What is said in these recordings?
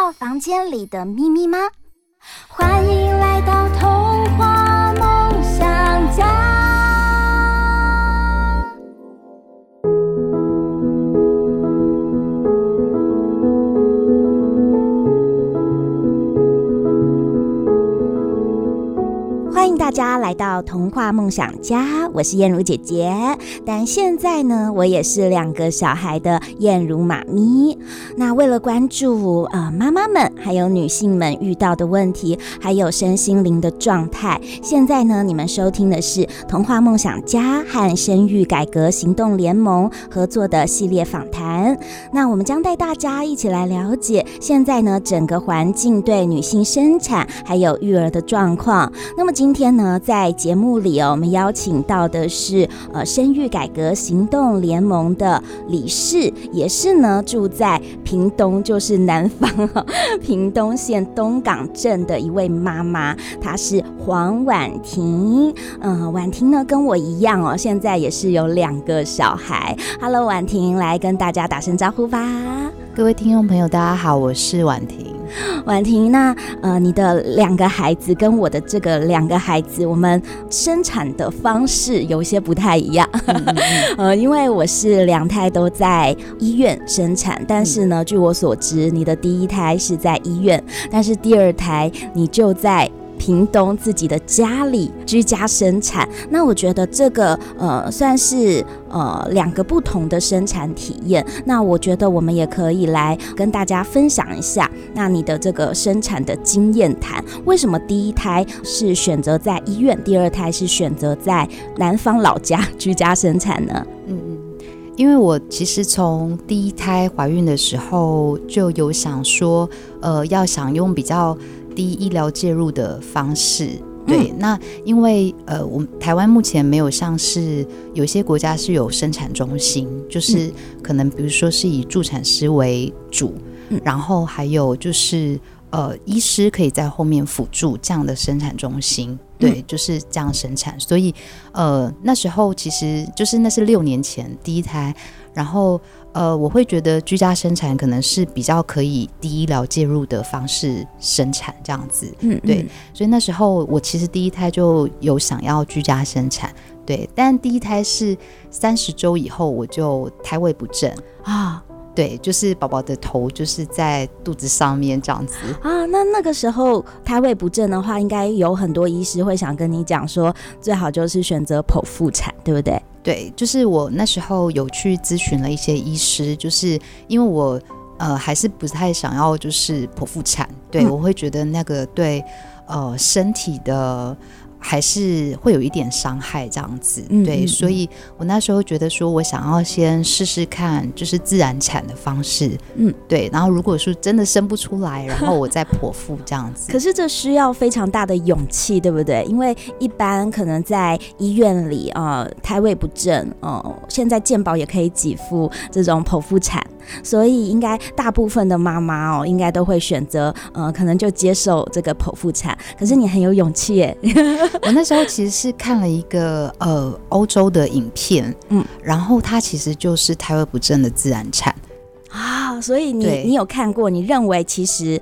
到房间里的秘密吗？欢迎来到童话梦想家。大家来到童话梦想家，我是燕如姐姐。但现在呢，我也是两个小孩的燕如妈咪。那为了关注呃妈妈们还有女性们遇到的问题，还有身心灵的状态，现在呢，你们收听的是童话梦想家和生育改革行动联盟合作的系列访谈。那我们将带大家一起来了解现在呢整个环境对女性生产还有育儿的状况。那么今天呢，在节目里哦，我们邀请到的是呃生育改革行动联盟的理事，也是呢住在屏东，就是南方哈，屏东县东港镇的一位妈妈，她是黄婉婷。嗯、婉婷呢跟我一样哦，现在也是有两个小孩。Hello，婉婷，来跟大家打声招呼吧。各位听众朋友，大家好，我是婉婷。婉婷，那呃，你的两个孩子跟我的这个两个孩子，我们生产的方式有些不太一样。嗯嗯嗯 呃，因为我是两胎都在医院生产，但是呢，据我所知，你的第一胎是在医院，但是第二胎你就在。屏东自己的家里居家生产，那我觉得这个呃算是呃两个不同的生产体验。那我觉得我们也可以来跟大家分享一下，那你的这个生产的经验谈，为什么第一胎是选择在医院，第二胎是选择在南方老家居家生产呢？嗯嗯，因为我其实从第一胎怀孕的时候就有想说，呃，要想用比较。低医疗介入的方式，对，嗯、那因为呃，我们台湾目前没有像是有些国家是有生产中心，就是可能比如说是以助产师为主，嗯、然后还有就是呃，医师可以在后面辅助这样的生产中心，对，嗯、就是这样生产。所以呃，那时候其实就是那是六年前第一胎，然后。呃，我会觉得居家生产可能是比较可以低医疗介入的方式生产这样子，嗯，嗯，对，所以那时候我其实第一胎就有想要居家生产，对，但第一胎是三十周以后我就胎位不正。啊，对，就是宝宝的头就是在肚子上面这样子。啊，那那个时候胎位不正的话，应该有很多医师会想跟你讲说，最好就是选择剖腹产，对不对？对，就是我那时候有去咨询了一些医师，就是因为我呃还是不太想要就是剖腹产，对、嗯、我会觉得那个对呃身体的。还是会有一点伤害这样子，嗯、对，所以我那时候觉得说，我想要先试试看，就是自然产的方式，嗯，对，然后如果说真的生不出来，然后我再剖腹这样子。可是这需要非常大的勇气，对不对？因为一般可能在医院里啊、呃，胎位不正哦、呃，现在健保也可以给付这种剖腹产。所以应该大部分的妈妈哦，应该都会选择呃，可能就接受这个剖腹产。可是你很有勇气耶！我那时候其实是看了一个呃欧洲的影片，嗯，然后它其实就是胎位不正的自然产啊。所以你你有看过，你认为其实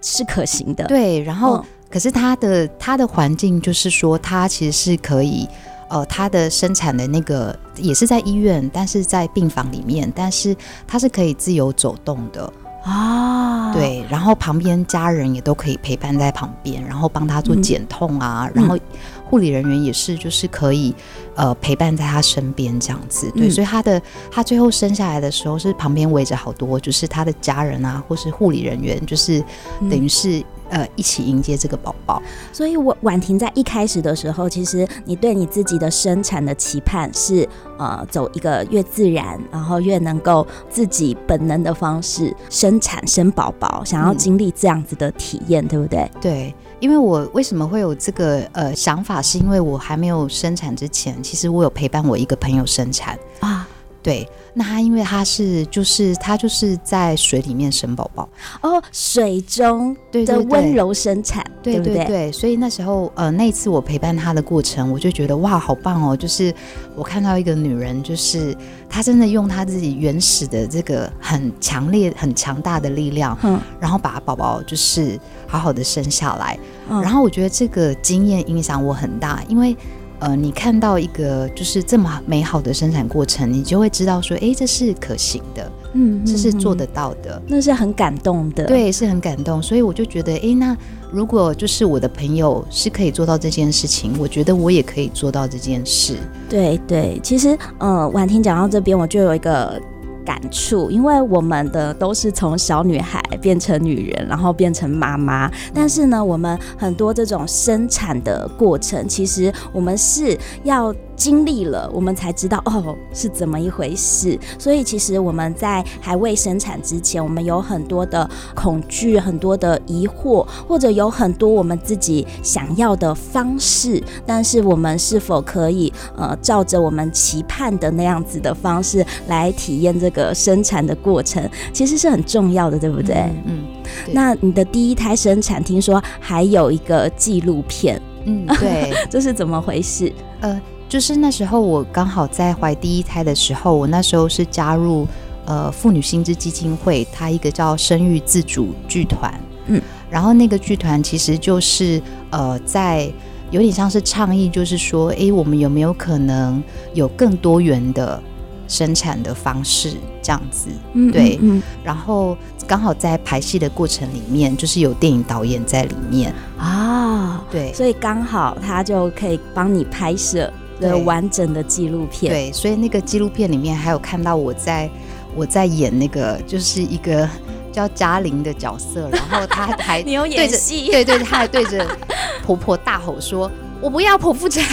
是可行的？对。然后、嗯、可是它的它的环境就是说，它其实是可以。呃，他的生产的那个也是在医院，但是在病房里面，但是他是可以自由走动的。啊。对，然后旁边家人也都可以陪伴在旁边，然后帮他做减痛啊，嗯、然后护理人员也是就是可以呃陪伴在他身边这样子。对，嗯、所以他的他最后生下来的时候是旁边围着好多就是他的家人啊，或是护理人员，就是等于是呃一起迎接这个宝宝。所以，我婉婷在一开始的时候，其实你对你自己的生产的期盼是呃走一个越自然，然后越能够自己本能的方式生产生宝宝，想要经历这样子的体验，嗯、对不对？对。因为我为什么会有这个呃想法，是因为我还没有生产之前，其实我有陪伴我一个朋友生产啊。对，那他因为他是就是他就是在水里面生宝宝。哦，水中的温柔生产，对对对，对对？对，所以那时候呃那一次我陪伴他的过程，我就觉得哇好棒哦，就是我看到一个女人，就是她真的用她自己原始的这个很强烈很强大的力量，嗯，然后把宝宝就是好好的生下来，嗯，然后我觉得这个经验影响我很大，因为。呃，你看到一个就是这么美好的生产过程，你就会知道说，哎，这是可行的，嗯，这是做得到的，那是很感动的，对，是很感动。所以我就觉得，哎，那如果就是我的朋友是可以做到这件事情，我觉得我也可以做到这件事。对对，其实，呃，婉婷讲到这边，我就有一个。感触，因为我们的都是从小女孩变成女人，然后变成妈妈。但是呢，我们很多这种生产的过程，其实我们是要。经历了，我们才知道哦是怎么一回事。所以其实我们在还未生产之前，我们有很多的恐惧，很多的疑惑，或者有很多我们自己想要的方式。但是我们是否可以呃照着我们期盼的那样子的方式来体验这个生产的过程，其实是很重要的，对不对？嗯。那你的第一胎生产，听说还有一个纪录片，嗯，对，这是怎么回事？呃。就是那时候，我刚好在怀第一胎的时候，我那时候是加入呃妇女新知基金会，它一个叫生育自主剧团，嗯，然后那个剧团其实就是呃在有点像是倡议，就是说，哎，我们有没有可能有更多元的生产的方式这样子？嗯，对，嗯，然后刚好在排戏的过程里面，就是有电影导演在里面啊，对，所以刚好他就可以帮你拍摄。的完整的纪录片，对，所以那个纪录片里面还有看到我在我在演那个就是一个叫嘉玲的角色，然后她还 你有演戏，对对，她还对着 婆婆大吼说：“我不要剖腹产。”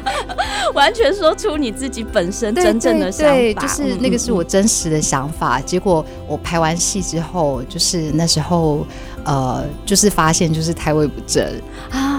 完全说出你自己本身真正的想法，对对对，就是那个是我真实的想法。嗯嗯嗯，结果我拍完戏之后，就是那时候呃，就是发现就是胎位不正啊。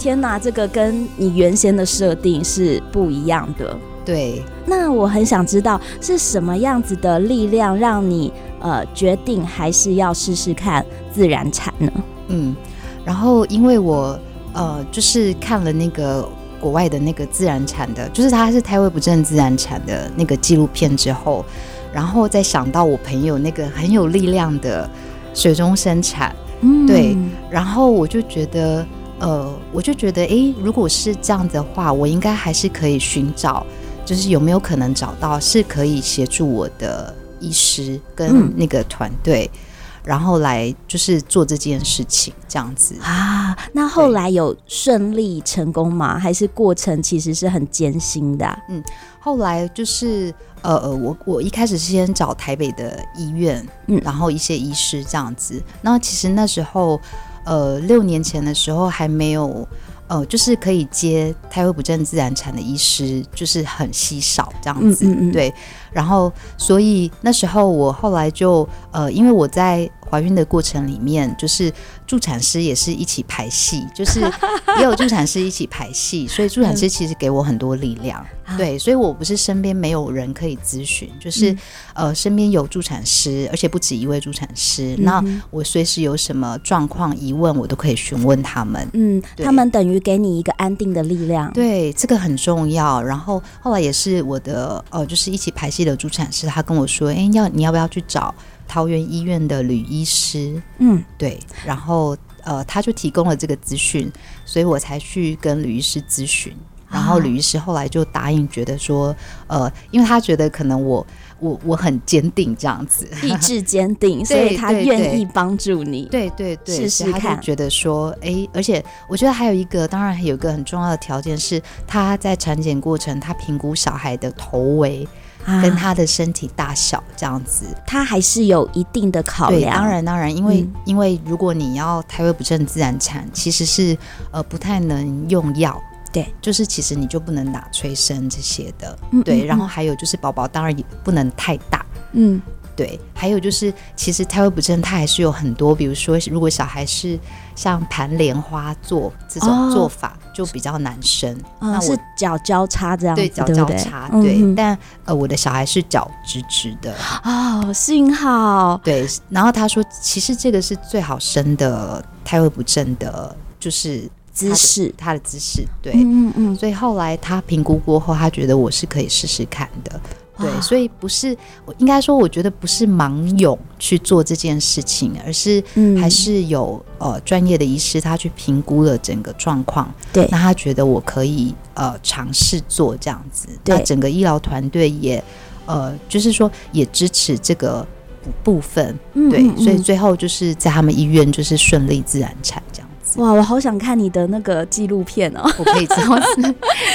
天哪，这个跟你原先的设定是不一样的。对，那我很想知道是什么样子的力量让你呃决定还是要试试看自然产呢？嗯，然后因为我呃就是看了那个国外的那个自然产的，就是他是胎位不正自然产的那个纪录片之后，然后再想到我朋友那个很有力量的水中生产，嗯，对，然后我就觉得。呃，我就觉得，诶，如果是这样的话，我应该还是可以寻找，就是有没有可能找到是可以协助我的医师跟那个团队，嗯、然后来就是做这件事情，这样子啊。那后来有顺利成功吗？还是过程其实是很艰辛的、啊？嗯，后来就是，呃呃，我我一开始是先找台北的医院，嗯，然后一些医师这样子。那其实那时候。呃，六年前的时候还没有，呃，就是可以接胎位不正自然产的医师，就是很稀少这样子，嗯嗯嗯对。然后，所以那时候我后来就，呃，因为我在怀孕的过程里面，就是助产师也是一起排戏，就是 也有助产师一起排戏，所以助产师其实给我很多力量，嗯、对，所以我不是身边没有人可以咨询，就是、嗯、呃身边有助产师，而且不止一位助产师，嗯、那我随时有什么状况疑问，我都可以询问他们，嗯，他们等于给你一个安定的力量，对，这个很重要。然后后来也是我的呃，就是一起排戏的助产师，他跟我说，哎，要你要不要去找？桃园医院的吕医师，嗯，对，然后呃，他就提供了这个资讯，所以我才去跟吕医师咨询，然后吕医师后来就答应，觉得说，呃，因为他觉得可能我我我很坚定这样子，意志坚定，所以他愿意帮助你，对对对，试试看，他就觉得说，哎，而且我觉得还有一个，当然还有一个很重要的条件是，他在产检过程，他评估小孩的头围。跟他的身体大小这样子，他还是有一定的考量。对，当然当然，因为、嗯、因为如果你要胎位不正自然产，其实是呃不太能用药。对，就是其实你就不能打催生这些的。嗯、对、嗯，然后还有就是宝宝当然也不能太大。嗯。对，还有就是，其实胎位不正，它还是有很多，比如说，如果小孩是像盘莲花座这种做法，哦、就比较难生。嗯、那我是脚交叉这样子，对，脚交叉，对。对嗯、但呃，我的小孩是脚直直的。哦，幸好。对，然后他说，其实这个是最好生的胎位不正的，就是姿势，他的姿势。对，嗯嗯嗯。所以后来他评估过后，他觉得我是可以试试看的。对，所以不是我应该说，我觉得不是盲勇去做这件事情，而是还是有、嗯、呃专业的医师他去评估了整个状况，对，那他觉得我可以呃尝试做这样子，对，那整个医疗团队也呃就是说也支持这个部分，对所以最后就是在他们医院就是顺利自然产这样。哇，我好想看你的那个纪录片哦！我可以这样子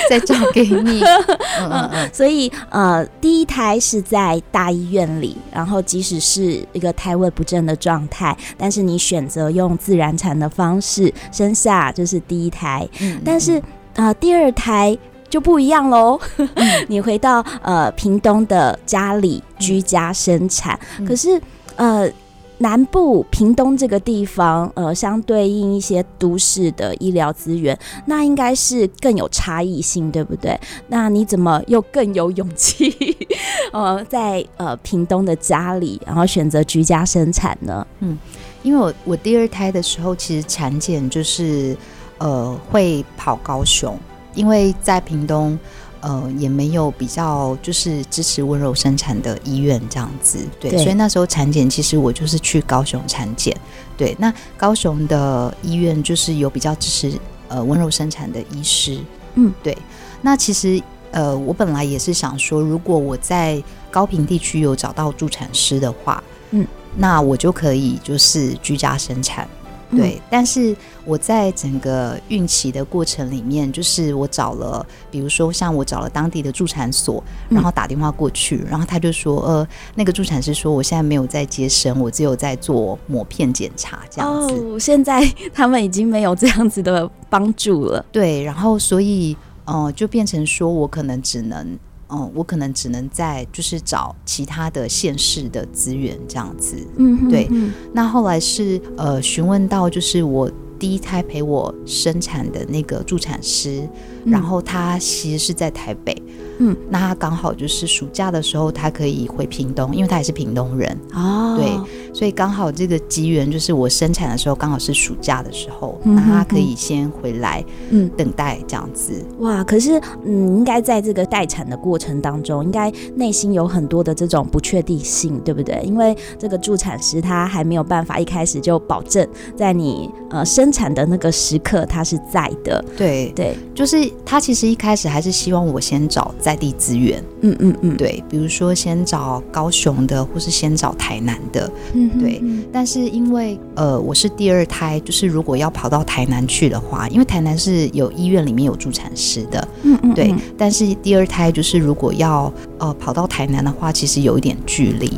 再找给你。嗯嗯嗯。所以呃，第一胎是在大医院里，然后即使是一个胎位不正的状态，但是你选择用自然产的方式生下，就是第一胎。嗯。但是呃，第二胎就不一样喽。嗯。你回到呃屏东的家里居家生产，嗯。可是呃。南部屏东这个地方，呃，相对应一些都市的医疗资源，那应该是更有差异性，对不对？那你怎么又更有勇气，呃，在呃屏东的家里，然后选择居家生产呢？嗯，因为我我第二胎的时候，其实产检就是呃会跑高雄，因为在屏东。呃，也没有比较就是支持温柔生产的医院这样子，对，对，所以那时候产检其实我就是去高雄产检，对，那高雄的医院就是有比较支持呃温柔生产的医师，嗯，对，那其实呃我本来也是想说，如果我在高屏地区有找到助产师的话，嗯，那我就可以就是居家生产。对，但是我在整个孕期的过程里面，就是我找了，比如说像我找了当地的助产所，然后打电话过去，然后他就说，呃，那个助产师说，我现在没有在接生，我只有在做抹片检查这样子。哦，现在他们已经没有这样子的帮助了。对，然后所以，呃，就变成说我可能只能。嗯，我可能只能在就是找其他的县市的资源这样子。嗯对。那后来是呃询问到就是我第一胎陪我生产的那个助产师，嗯，然后他其实是在台北。嗯，那他刚好就是暑假的时候，他可以回屏东，因为他也是屏东人哦。对，所以刚好这个机缘就是我生产的时候刚好是暑假的时候，那、嗯、他可以先回来，嗯，等待这样子。哇，可是嗯，应该在这个待产的过程当中，应该内心有很多的这种不确定性，对不对？因为这个助产师他还没有办法一开始就保证在你呃生产的那个时刻他是在的。对对，就是他其实一开始还是希望我先找。在地资源，嗯嗯嗯，对，比如说先找高雄的，或是先找台南的，嗯，对。但是因为呃，我是第二胎，就是如果要跑到台南去的话，因为台南是有医院里面有助产师的，嗯嗯，对。但是第二胎就是如果要呃跑到台南的话，其实有一点距离。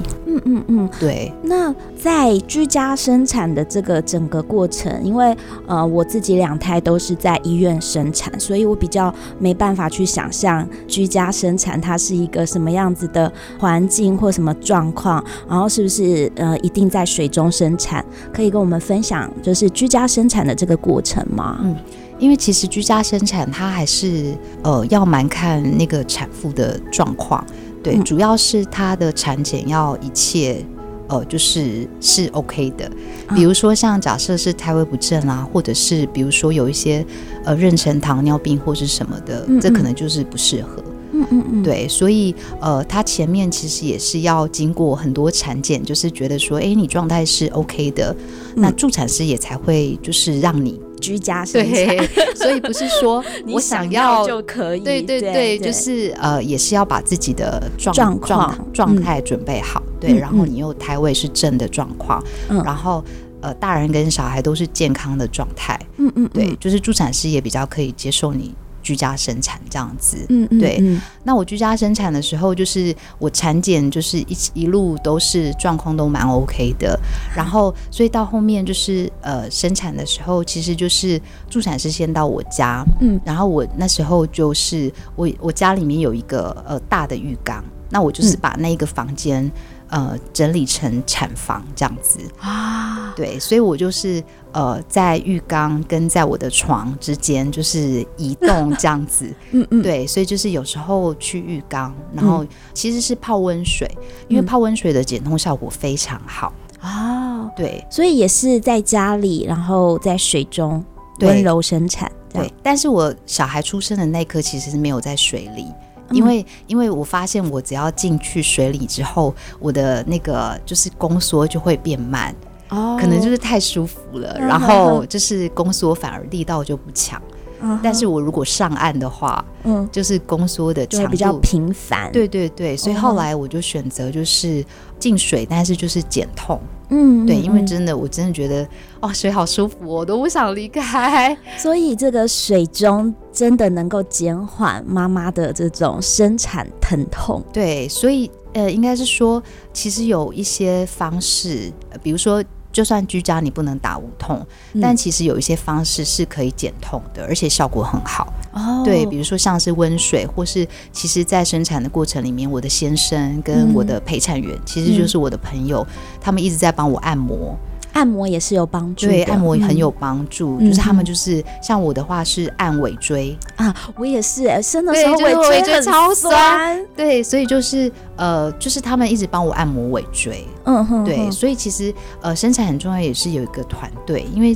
嗯嗯嗯，对。那在居家生产的这个整个过程，因为呃我自己两胎都是在医院生产，所以我比较没办法去想象居家生产它是一个什么样子的环境或什么状况，然后是不是呃一定在水中生产？可以跟我们分享就是居家生产的这个过程吗？嗯，因为其实居家生产它还是呃要蛮看那个产妇的状况。对，嗯、主要是他的产检要一切，呃，就是是 OK 的。比如说像假设是胎位不正啊，或者是比如说有一些呃妊娠糖尿病或是什么的，嗯嗯，这可能就是不适合。嗯嗯嗯。对，所以呃，他前面其实也是要经过很多产检，就是觉得说，哎，你状态是 OK 的，嗯，那助产师也才会就是让你。居家生产，所以不是说 我想要就可以。对对对，对，就是呃，也是要把自己的状状况状态准备好。嗯、对，然后你又胎位是正的状况，嗯，然后呃，大人跟小孩都是健康的状态。嗯嗯，对，就是助产师也比较可以接受你居家生产这样子。嗯嗯，对。那我居家生产的时候，就是我产检就是一一路都是状况都蛮 OK 的，然后所以到后面就是呃生产的时候，其实就是助产师先到我家，嗯，然后我那时候就是我我家里面有一个呃大的浴缸，那我就是把那个房间。嗯呃，整理成产房这样子啊，对，所以我就是呃，在浴缸跟在我的床之间就是移动这样子，嗯嗯，对，所以就是有时候去浴缸，然后其实是泡温水，嗯、因为泡温水的减痛效果非常好。啊，哦、对，所以也是在家里，然后在水中温柔生产，对，对，但是我小孩出生的那一刻其实是没有在水里。因为，因为我发现，我只要进去水里之后，我的那个就是宫缩就会变慢，哦，可能就是太舒服了，嗯、然后就是宫缩反而力道就不强。嗯、但是我如果上岸的话，嗯，就是宫缩的强度比较频繁。对对对，所以后来我就选择就是进水，但是就是减痛。嗯，对，因为真的，我真的觉得哦，水好舒服，我都不想离开。所以这个水中真的能够减缓妈妈的这种生产疼痛。对，所以呃，应该是说，其实有一些方式，比如说。就算居家你不能打无痛，嗯、但其实有一些方式是可以减痛的，而且效果很好。哦，对，比如说像是温水，或是其实，在生产的过程里面，我的先生跟我的陪产员，嗯、其实就是我的朋友，嗯、他们一直在帮我按摩。按摩也是有帮助，对，按摩很有帮助。嗯、就是他们就是像我的话是按尾椎。啊，我也是，生的时候尾椎很超酸，对，所以就是呃，就是他们一直帮我按摩尾椎，嗯哼，对，所以其实呃，生产很重要，也是有一个团队，因为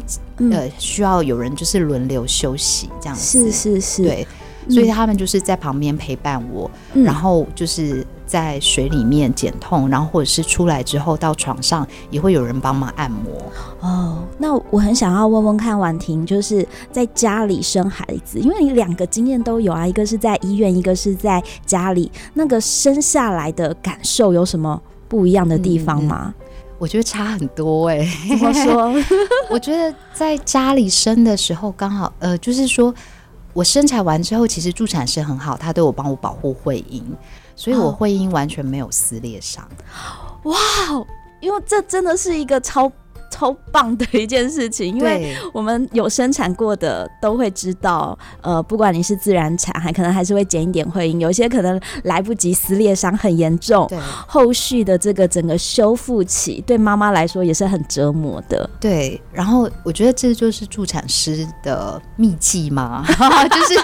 呃，需要有人就是轮流休息这样子，是是是，对，所以他们就是在旁边陪伴我，嗯、然后就是。在水里面减痛，然后或者是出来之后到床上也会有人帮忙按摩哦。那我很想要问问看婉婷，就是在家里生孩子，因为你两个经验都有啊，一个是在医院，一个是在家里，那个生下来的感受有什么不一样的地方吗？嗯，我觉得差很多哎、欸。怎么说？我觉得在家里生的时候，刚好呃，就是说我生产完之后，其实助产师很好，他都有帮我保护会阴。所以我会阴完全没有撕裂伤，哇！因为这真的是一个超超棒的一件事情，因为我们有生产过的都会知道，呃，不管你是自然产，还可能还是会减一点会阴，有一些可能来不及撕裂伤很严重，对，后续的这个整个修复期对妈妈来说也是很折磨的。对，然后我觉得这就是助产师的秘技嘛，就是。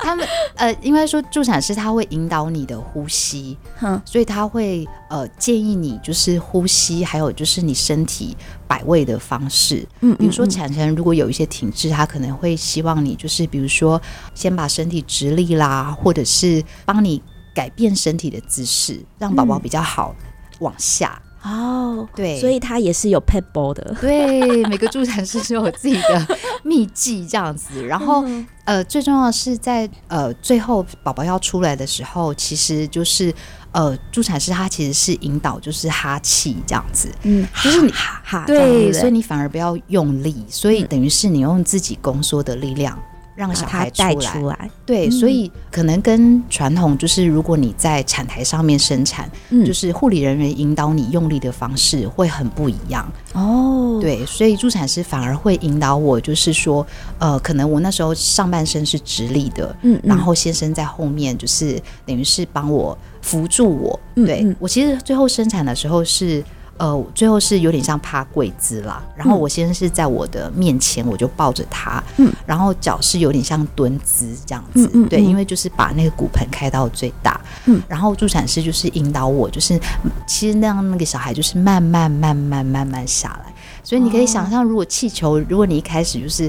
他们呃，应该说助产师他会引导你的呼吸，哼所以他会呃建议你就是呼吸，还有就是你身体摆位的方式。嗯，比如说产程如果有一些停滞，他可能会希望你就是比如说先把身体直立啦，或者是帮你改变身体的姿势，让宝宝比较好往下。哦，对，所以他也是有撇步的。对，每个助产师都有自己的秘技这样子。然后，嗯、呃，最重要的是在呃最后宝宝要出来的时候，其实就是呃助产师他其实是引导就是哈气这样子。嗯，就是你哈哈，对，所以你反而不要用力，所以等于是你用自己宫缩的力量。让小孩带出来，对，嗯、所以可能跟传统就是，如果你在产台上面生产，嗯、就是护理人员引导你用力的方式会很不一样哦。对，所以助产师反而会引导我，就是说，呃，可能我那时候上半身是直立的，嗯，嗯，然后先生在后面，就是等于是帮我扶住我。对，嗯嗯，我其实最后生产的时候是。呃，最后是有点像趴跪姿啦，然后我先是在我的面前，我就抱着他，嗯，然后脚是有点像蹲姿这样子，嗯，嗯，嗯，对，因为就是把那个骨盆开到最大，嗯，然后助产师就是引导我，就是其实那样那个小孩就是慢慢慢慢慢慢下来，所以你可以想象，如果气球，如果你一开始就是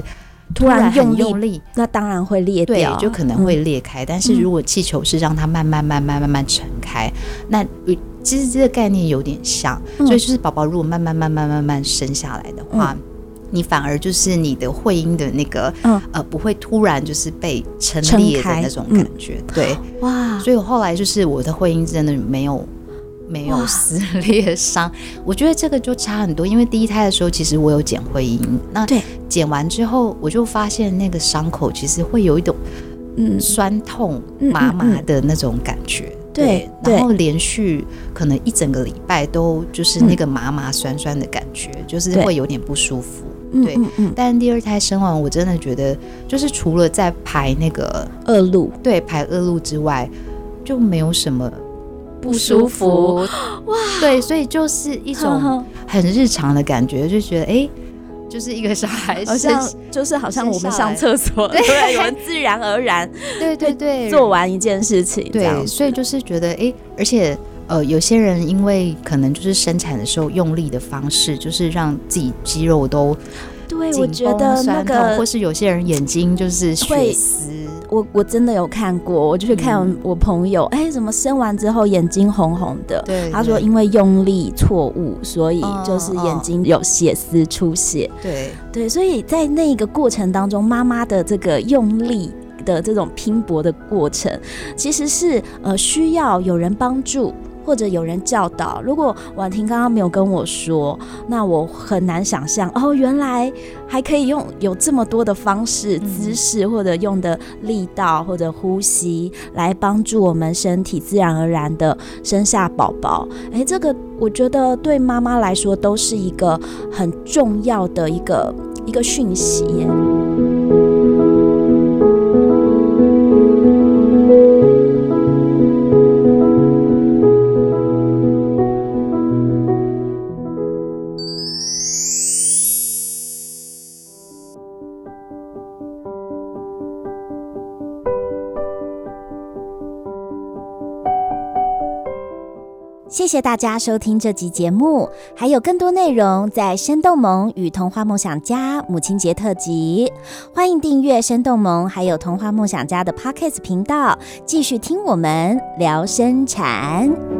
突然很用力，那当然会裂掉，对，就可能会裂开，嗯，但是如果气球是让它慢慢慢慢慢慢撑开，那。其实这个概念有点像，嗯、所以就是宝宝如果慢慢慢慢慢慢生下来的话，嗯、你反而就是你的会阴的那个，嗯、呃，不会突然就是被撑裂的那种感觉，嗯、对，哇！所以我后来就是我的会阴真的没有没有撕裂伤，我觉得这个就差很多，因为第一胎的时候其实我有剪会阴，那剪完之后我就发现那个伤口其实会有一种。嗯酸痛麻麻的那种感觉。对，对，然后连续可能一整个礼拜都就是那个麻麻酸酸的感觉，嗯、就是会有点不舒服。对，嗯嗯嗯、但第二胎生完，我真的觉得，就是除了在排那个恶露，对，排恶露之外，就没有什么不舒服。哇，对，所以就是一种很日常的感觉，就觉得哎。就是一个小孩，好像就是好像我们上厕所，对，我们 自然而然，对对对，做完一件事情，对，所以就是觉得，哎、欸，而且呃，有些人因为可能就是生产的时候用力的方式，就是让自己肌肉都，对，我觉得那个，或是有些人眼睛就是血丝。我我真的有看过，我就去看我朋友，哎、嗯欸，怎么生完之后眼睛红红的？对，对，他说因为用力错误，所以就是眼睛有血丝出血。对对，所以在那个过程当中，妈妈的这个用力的这种拼搏的过程，其实是呃需要有人帮助。或者有人教导，如果婉婷刚刚没有跟我说，那我很难想象哦，原来还可以用有这么多的方式、姿势，或者用的力道或者呼吸来帮助我们身体自然而然的生下宝宝。哎，这个我觉得对妈妈来说都是一个很重要的一个一个讯息耶。谢谢大家收听这集节目，还有更多内容在生动萌与童话梦想家母亲节特辑，欢迎订阅生动萌还有童话梦想家的 Podcast 频道，继续听我们聊生产。